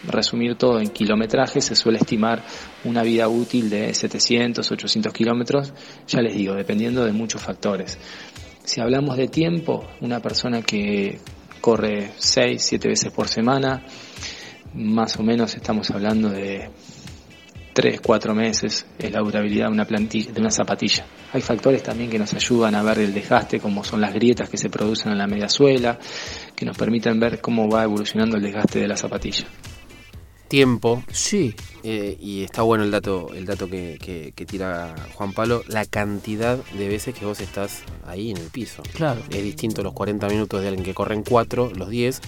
resumir todo en kilometraje, se suele estimar una vida útil de 700, 800 kilómetros, ya les digo, dependiendo de muchos factores. Si hablamos de tiempo, una persona que corre 6, 7 veces por semana, más o menos estamos hablando de 3, 4 meses es la durabilidad de una de una zapatilla. Hay factores también que nos ayudan a ver el desgaste, como son las grietas que se producen en la mediasuela, que nos permiten ver cómo va evolucionando el desgaste de la zapatilla. Tiempo. Sí. Eh, y está bueno el dato, el dato que, que- que tira Juan Pablo, la cantidad de veces que vos estás ahí en el piso. Claro. Es distinto los 40 minutos de alguien que corre en 4, los 10,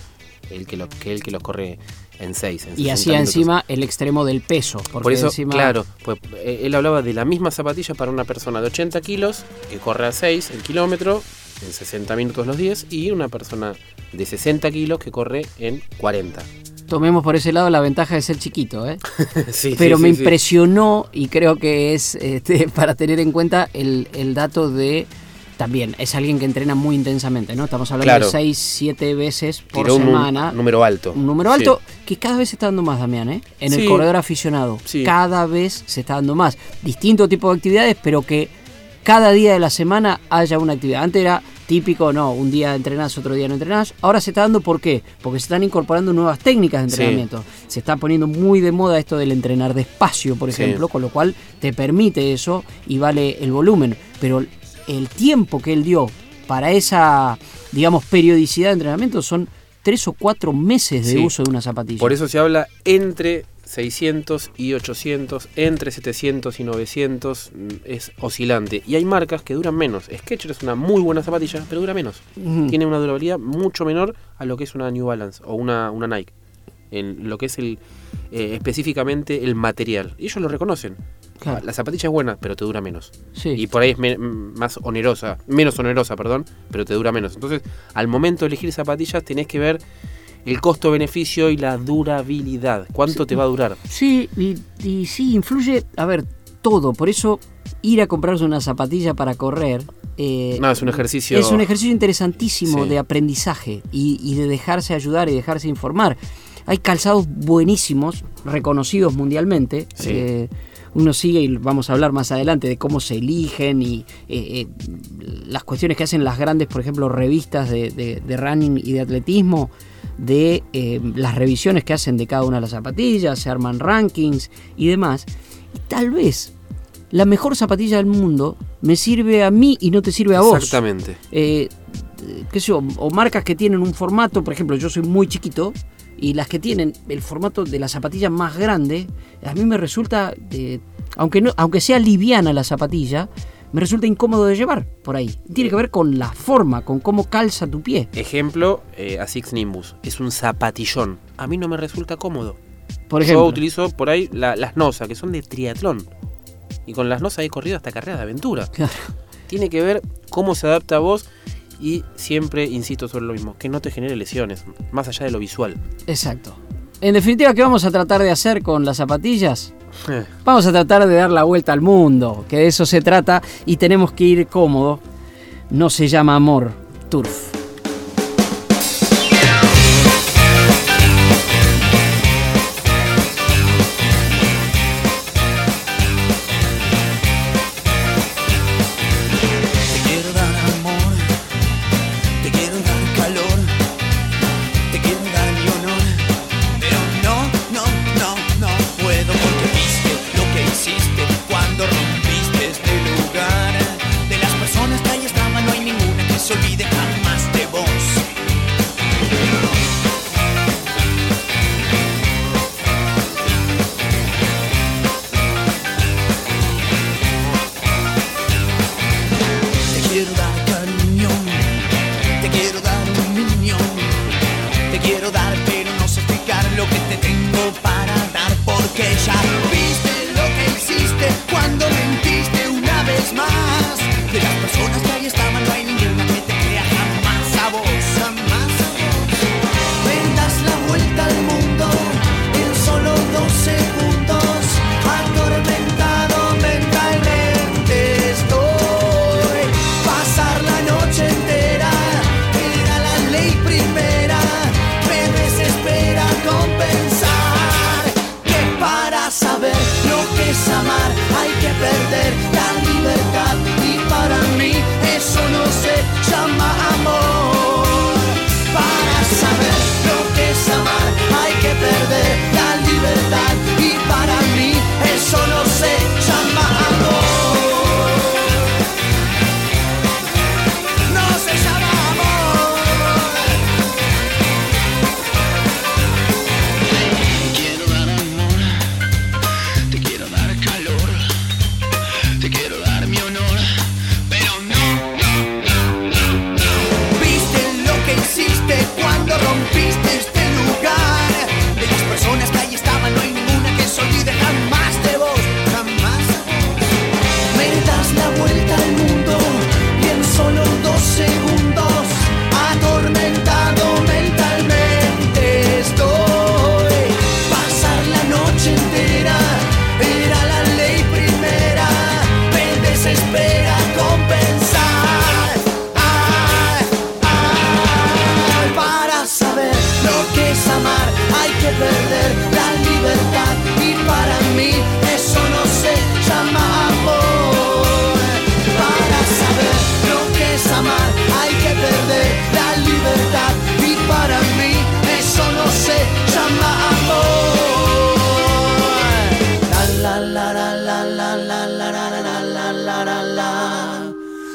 el que, lo, que el que los corre en 6. Y hacía encima el extremo del peso. Porque Por eso, encima, claro, pues, eh, él hablaba de la misma zapatilla para una persona de 80 kilos que corre a 6 el kilómetro en 60 minutos los 10 y una persona de 60 kilos que corre en 40. Tomemos por ese lado la ventaja de ser chiquito, ¿eh? Sí, Pero sí, me sí, impresionó y creo que es este, para tener en cuenta el, el dato de también es alguien que entrena muy intensamente, ¿no? Estamos hablando Claro. de 6, 7 veces por Tiró un semana. número alto. Un número alto que cada vez se está dando más, Damián, ¿eh? En el corredor aficionado. Cada vez se está dando más. Distinto tipo de actividades, pero que cada día de la semana haya una actividad. Antes era típico, no, un día entrenás, otro día no entrenás. Ahora se está dando, ¿por qué? Porque se están incorporando nuevas técnicas de Sí. entrenamiento. Se está poniendo muy de moda esto del entrenar despacio, por Sí. ejemplo, con lo cual te permite eso y vale el volumen. Pero el tiempo que él dio para esa, digamos, periodicidad de entrenamiento son tres o cuatro meses de Sí. uso de una zapatilla. Por eso se habla entre 600 y 800, entre 700 y 900, mm, es oscilante. Y hay marcas que duran menos. Skechers es una muy buena zapatilla, pero dura menos. Tiene una durabilidad mucho menor a lo que es una New Balance o una, una Nike. En lo que es el eh, específicamente el material. Y ellos lo reconocen. Claro. La zapatilla es buena, pero te dura menos. Sí. Y por ahí es me- más onerosa, menos onerosa, perdón, pero te dura menos. Entonces, al momento de elegir zapatillas, tenés que ver el costo-beneficio y la durabilidad. ¿Cuánto te va a durar? Sí, y, y sí, influye, a ver, todo. Por eso ir a comprarse una zapatilla para correr. eh, No, es un ejercicio. Es un ejercicio interesantísimo Sí. de aprendizaje y, y de dejarse ayudar y dejarse informar. Hay calzados buenísimos, reconocidos mundialmente. Sí. Eh, uno sigue y vamos a hablar más adelante de cómo se eligen y eh, eh, las cuestiones que hacen las grandes, por ejemplo, revistas de, de- de running y de atletismo, de eh, las revisiones que hacen de cada una de las zapatillas, se arman rankings y demás. Y tal vez la mejor zapatilla del mundo me sirve a mí y no te sirve a vos. Exactamente. Eh, qué sé yo, o marcas que tienen un formato, por ejemplo, yo soy muy chiquito y las que tienen el formato de la zapatilla más grande, a mí me resulta, eh, aunque, no, aunque sea liviana la zapatilla, me resulta incómodo de llevar por ahí. Tiene que ver con la forma, con cómo calza tu pie. Ejemplo, eh, Asics Nimbus. Es un zapatillón. A mí no me resulta cómodo. Por ejemplo. Yo utilizo por ahí la- las Nosa, que son de triatlón. Y con las Nosa he corrido hasta carreras de aventura. Claro. Tiene que ver cómo se adapta a vos y siempre insisto sobre lo mismo, que no te genere lesiones, más allá de lo visual. Exacto. En definitiva, ¿qué vamos a tratar de hacer con las zapatillas? Eh, Vamos a tratar de dar la vuelta al mundo, que de eso se trata y tenemos que ir cómodo. No se llama amor, turf.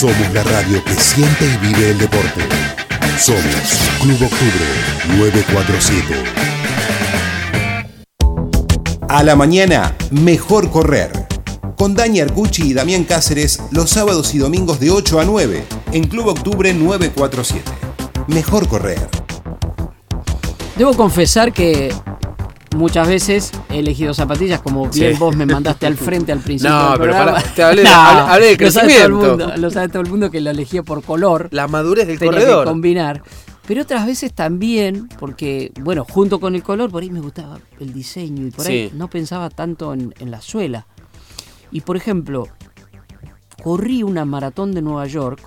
Somos la radio que siente y vive el deporte. Somos Club Octubre 947. A la mañana, mejor correr. Con Dani Arcucci y Damián Cáceres los sábados y domingos de 8 a 9 en Club Octubre 947. Mejor correr. Debo confesar que muchas veces he elegido zapatillas, como bien Sí. vos me mandaste al frente al principio. No, del pero te hablé de- hablé- de Lo sabe todo el crecimiento. mundo, Lo sabe todo el mundo que lo elegía por color. La madurez del tenía corredor. que combinar. Pero otras veces también, porque, bueno, junto con el color, por ahí me gustaba el diseño y por ahí Sí. no pensaba tanto en, en la suela. Y por ejemplo, corrí una maratón de Nueva York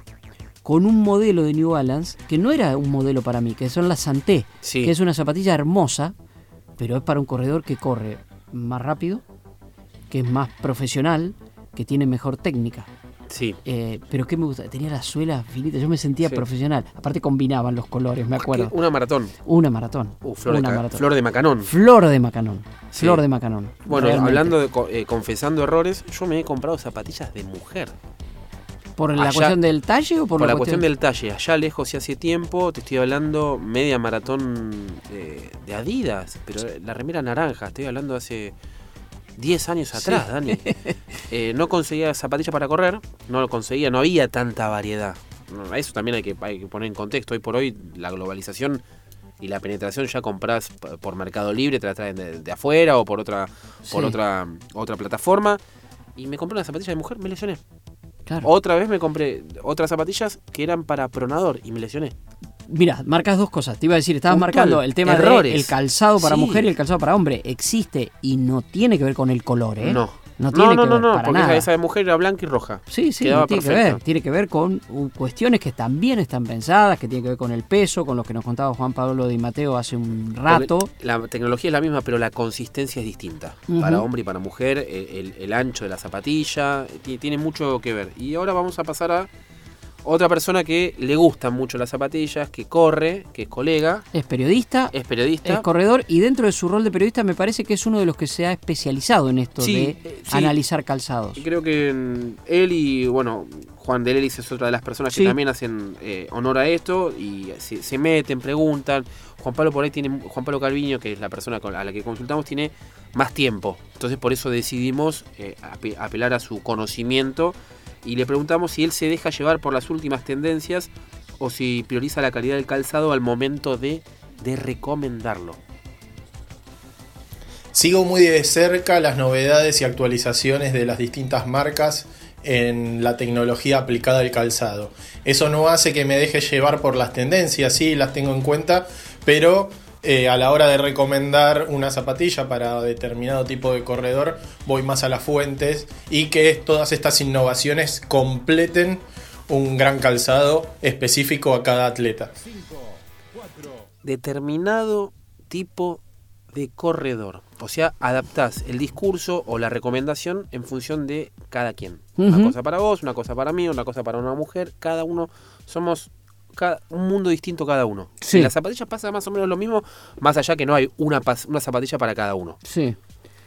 con un modelo de New Balance que no era un modelo para mí, que son las Santé, Sí. que es una zapatilla hermosa, pero es para un corredor que corre más rápido, que es más profesional, que tiene mejor técnica. Sí. Eh, pero que me gusta, tenía la suela finita, yo me sentía Sí. profesional. Aparte combinaban los colores, me acuerdo. Una maratón. Una maratón. Uh, flor, de una ca- maratón. flor de macanón. Flor de macanón. Sí. Flor de macanón. Bueno, realmente. hablando de eh, confesando errores, yo me he comprado zapatillas de mujer. ¿Por la allá- cuestión del talle o por, Por, la cuestión del talle, allá lejos y hace tiempo, te estoy hablando media maratón eh, de Adidas, pero la remera naranja, estoy hablando hace 10 años atrás, Sí. Dani. Eh, no conseguía zapatillas para correr, no lo conseguía, no había tanta variedad. Eso también hay que, hay que poner en contexto. Hoy por hoy la globalización y la penetración ya compras por Mercado Libre, te la traen de, de afuera o por otra, por otra, otra plataforma. Y me compré una zapatilla de mujer, me lesioné. Claro. Otra vez me compré otras zapatillas que eran para pronador y me lesioné. Mira, marcas dos cosas. Te iba a decir, estabas Puntual, marcando el tema errores. del calzado para Sí. mujer y el calzado para hombre. Existe y no tiene que ver con el color, ¿eh? No. No No, tiene no, que no, ver no, para porque nada. esa de mujer era blanca y roja. Sí, sí, no tiene que ver. Tiene que ver con uh, cuestiones que también están pensadas, que tiene que ver con el peso, con lo que nos contaba Juan Pablo Di Mateo hace un rato. Porque La tecnología es la misma, pero la consistencia es distinta. Para hombre y para mujer, el, el- el ancho de la zapatilla, ti- tiene mucho que ver. Y ahora vamos a pasar a otra persona que le gustan mucho las zapatillas, que corre, que es colega, Es periodista, es periodista. es corredor y dentro de su rol de periodista me parece que es uno de los que se ha especializado en esto Sí, de eh, sí. analizar calzados. Y creo que mm, él y, bueno, Juan de Lelis es otra de las personas que también hacen eh, honor a esto y se, se meten, preguntan. Juan Pablo por ahí tiene, Juan Pablo Calviño, que es la persona con- a la que consultamos, tiene más tiempo. Entonces por eso decidimos eh, ape- apelar a su conocimiento y le preguntamos si él se deja llevar por las últimas tendencias o si prioriza la calidad del calzado al momento de, de recomendarlo. Sigo muy de cerca las novedades y actualizaciones de las distintas marcas en la tecnología aplicada al calzado. Eso no hace que me deje llevar por las tendencias, sí, las tengo en cuenta, pero eh, a la hora de recomendar una zapatilla para determinado tipo de corredor, voy más a las fuentes y que todas estas innovaciones completen un gran calzado específico a cada atleta. determinado tipo de corredor. O sea, adaptás el discurso o la recomendación en función de cada quien. Una cosa para vos, una cosa para mí, una cosa para una mujer. Cada uno somos cada- un mundo distinto cada uno. Sí. Y las zapatillas pasa más o menos lo mismo, más allá que no hay una, una zapatilla para cada uno. Sí.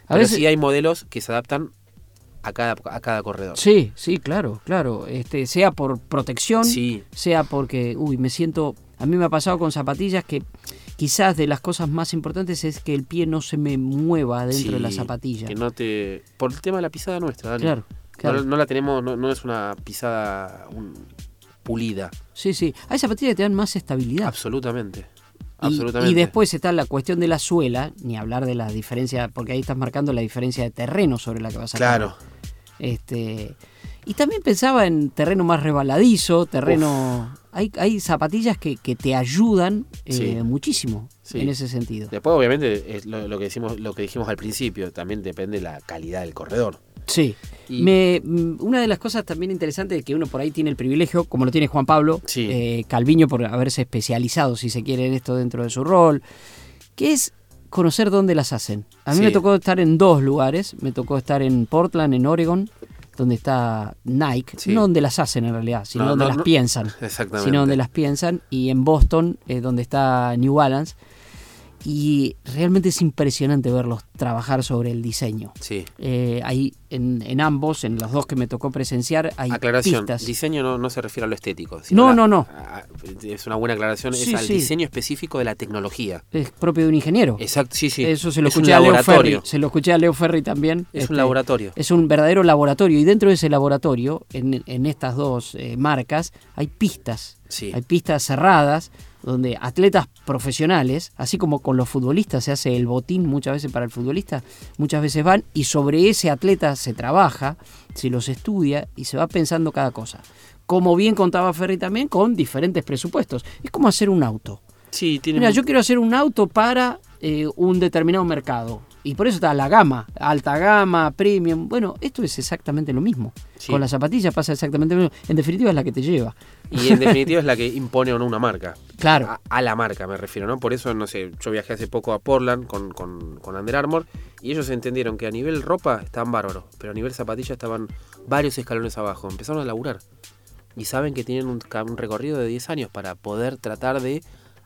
A Pero veces, sí hay modelos que se adaptan a cada, a cada corredor. Sí, sí, claro, claro. Este, sea por protección, Sí. sea porque, uy, me siento. A mí me ha pasado con zapatillas que quizás de las cosas más importantes es que el pie no se me mueva dentro de la zapatilla. Que no te. Por el tema de la pisada nuestra, Dani. Claro, claro. No, no la tenemos, no, no es una pisada un- pulida. Sí, sí. Hay zapatillas que te dan más estabilidad. Absolutamente. Y- Absolutamente. Y, después está la cuestión de la suela, ni hablar de la diferencia, porque ahí estás marcando la diferencia de terreno sobre la que vas a Claro. Este, y también pensaba en terreno más rebaladizo, terreno... Hay, hay zapatillas que, que te ayudan eh, Sí. muchísimo Sí. en ese sentido. Después, obviamente, es lo, lo que decimos, lo que dijimos al principio, también depende de la calidad del corredor. Sí. Y- Me, mm, una de las cosas también interesantes es que uno por ahí tiene el privilegio, como lo tiene Juan Pablo, Sí. eh, Calviño por haberse especializado, si se quiere, en esto dentro de su rol, que es conocer dónde las hacen. A mí Sí. me tocó estar en dos lugares, me tocó estar en Portland, en Oregon, donde está Nike, Sí. no donde las hacen en realidad, sino No, donde no, las no. piensan. Exactamente. Sino donde las piensan, y en Boston, eh, donde está New Balance. Y realmente es impresionante verlos trabajar sobre el diseño. Sí. Eh, hay en, en ambos, en los dos que me tocó presenciar, hay Aclaración, pistas. diseño no, no se refiere a lo estético. No, la- no, no. a- es una buena aclaración, Sí, es al sí. diseño específico de la tecnología. Es propio de un ingeniero. Exacto, sí, sí. Eso se lo Es escuché a Leo laboratorio. Se lo escuché a Leo Ferry también. Es Este, un laboratorio. Es un verdadero laboratorio. Y dentro de ese laboratorio, en, en estas dos eh, marcas, hay pistas. Sí. Hay pistas cerradas donde atletas profesionales, así como con los futbolistas se hace el botín muchas veces para el futbolista, muchas veces van y sobre ese atleta se trabaja, se los estudia y se va pensando cada cosa. Como bien contaba Ferry también, con diferentes presupuestos. Es como hacer un auto. Sí, tiene Mira, yo quiero hacer un auto para eh, un determinado mercado. Y por eso está la gama, alta gama, premium. Bueno, esto es exactamente lo mismo. Sí. Con las zapatillas pasa exactamente lo mismo. En definitiva es la que te lleva. Y en definitiva es la que impone o no una marca. Claro. A, a la marca me refiero, ¿no? Por eso, no sé, yo viajé hace poco a Portland con, con, con Under Armour y ellos entendieron que a nivel ropa estaban bárbaros, pero a nivel zapatilla estaban varios escalones abajo. Empezaron a laburar. Y saben que tienen un, un recorrido de 10 años para poder tratar de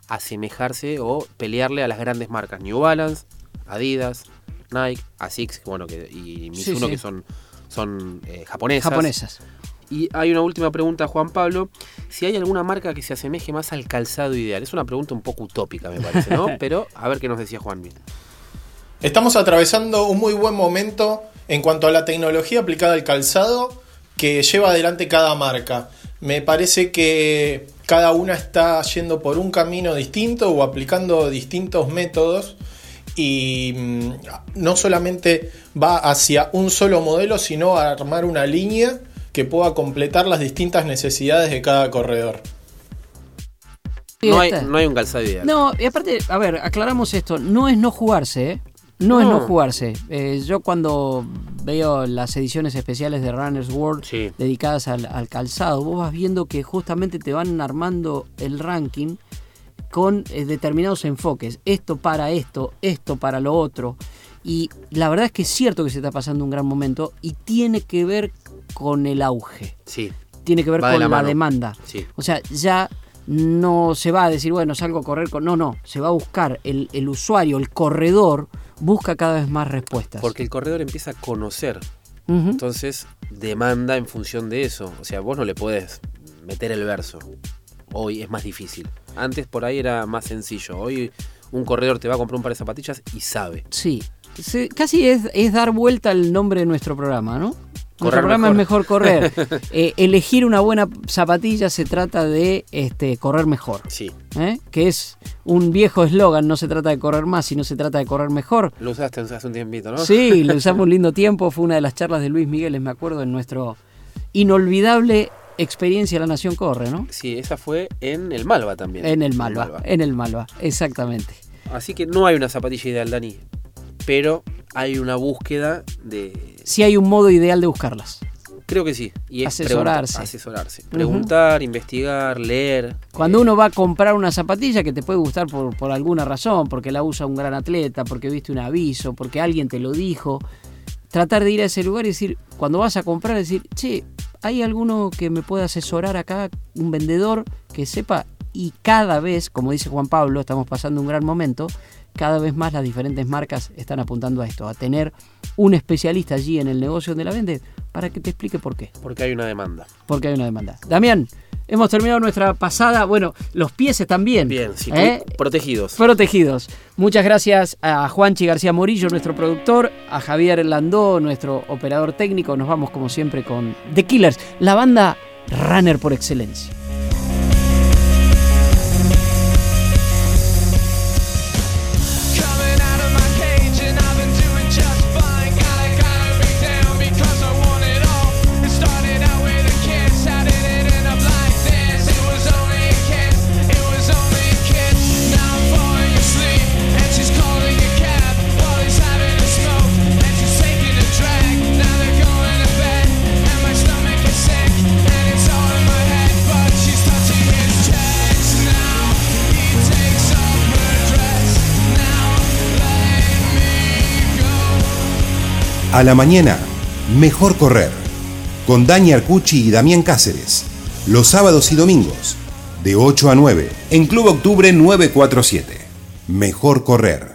asemejarse o pelearle a las grandes marcas. New Balance, Adidas, Nike, Asics, bueno, que, y Sí, Mizuno, sí. que son, son eh, japonesas. Japonesas. Y hay una última pregunta, Juan Pablo. Si hay alguna marca que se asemeje más al calzado ideal. Es una pregunta un poco utópica, me parece, ¿no? Pero a ver qué nos decía Juan. Estamos atravesando un muy buen momento en cuanto a la tecnología aplicada al calzado que lleva adelante cada marca. Me parece que cada una está yendo por un camino distinto o aplicando distintos métodos y mm, no solamente va hacia un solo modelo, sino a armar una línea que pueda completar las distintas necesidades de cada corredor. No hay, está. no hay un calzado ideal. No, y aparte, a ver, aclaramos esto, no es no jugarse, ¿eh? No, es No. no jugarse. Eh, yo cuando veo las ediciones especiales de Runner's World Sí. dedicadas al, al calzado, vos vas viendo que justamente te van armando el ranking con eh, determinados enfoques. Esto para esto, esto para lo otro. Y la verdad es que es cierto que se está pasando un gran momento y tiene que ver con el auge. Sí. Tiene que ver Va de con la demanda. Sí. O sea, ya no se va a decir, bueno, salgo a correr con. No, no. Se va a buscar el, el usuario, el corredor, busca cada vez más respuestas. Porque el corredor empieza a conocer. Entonces demanda en función de eso. O sea, vos no le podés meter el verso. Hoy es más difícil. Antes por ahí era más sencillo. Hoy un corredor te va a comprar un par de zapatillas y sabe. Sí. Se- casi es, es dar vuelta al nombre de nuestro programa, ¿no? Nuestro programa es mejor correr. Eh, elegir una buena zapatilla se trata de este, correr mejor. Sí. ¿eh? Que es un viejo eslogan, no se trata de correr más, sino se trata de correr mejor. Lo usaste hace un tiempito, ¿no? Sí, lo usamos un lindo tiempo. Fue una de las charlas de Luis Miguel, me acuerdo, en nuestro inolvidable experiencia La Nación Corre, ¿no? Sí, esa fue en el Malva también. En el Malva, en el Malva, exactamente. Así que no hay una zapatilla ideal, Dani. Pero hay una búsqueda de. Si hay un modo ideal de buscarlas. Creo que sí. Y es Asesorarse. pregunta- asesorarse. Preguntar, investigar, leer. Cuando uno va a comprar una zapatilla que te puede gustar por, por alguna razón, porque la usa un gran atleta, porque viste un aviso, porque alguien te lo dijo, tratar de ir a ese lugar y decir, cuando vas a comprar, decir, che, ¿hay alguno que me pueda asesorar acá? Un vendedor que sepa. Y cada vez, como dice Juan Pablo, estamos pasando un gran momento, cada vez más las diferentes marcas están apuntando a esto, a tener un especialista allí en el negocio donde la vende para que te explique por qué. Porque hay una demanda. Porque hay una demanda. Damián, hemos terminado nuestra pasada. Bueno, los pies están bien. Bien, sí, ¿eh? protegidos. Protegidos. Muchas gracias a Juanchi García Morillo, nuestro productor, a Javier Landó, nuestro operador técnico. Nos vamos como siempre con The Killers, la banda runner por excelencia. A la mañana, mejor correr. Con Dani Arcucci y Damián Cáceres. Los sábados y domingos, de 8 a 9, en Club Octubre 947. Mejor correr.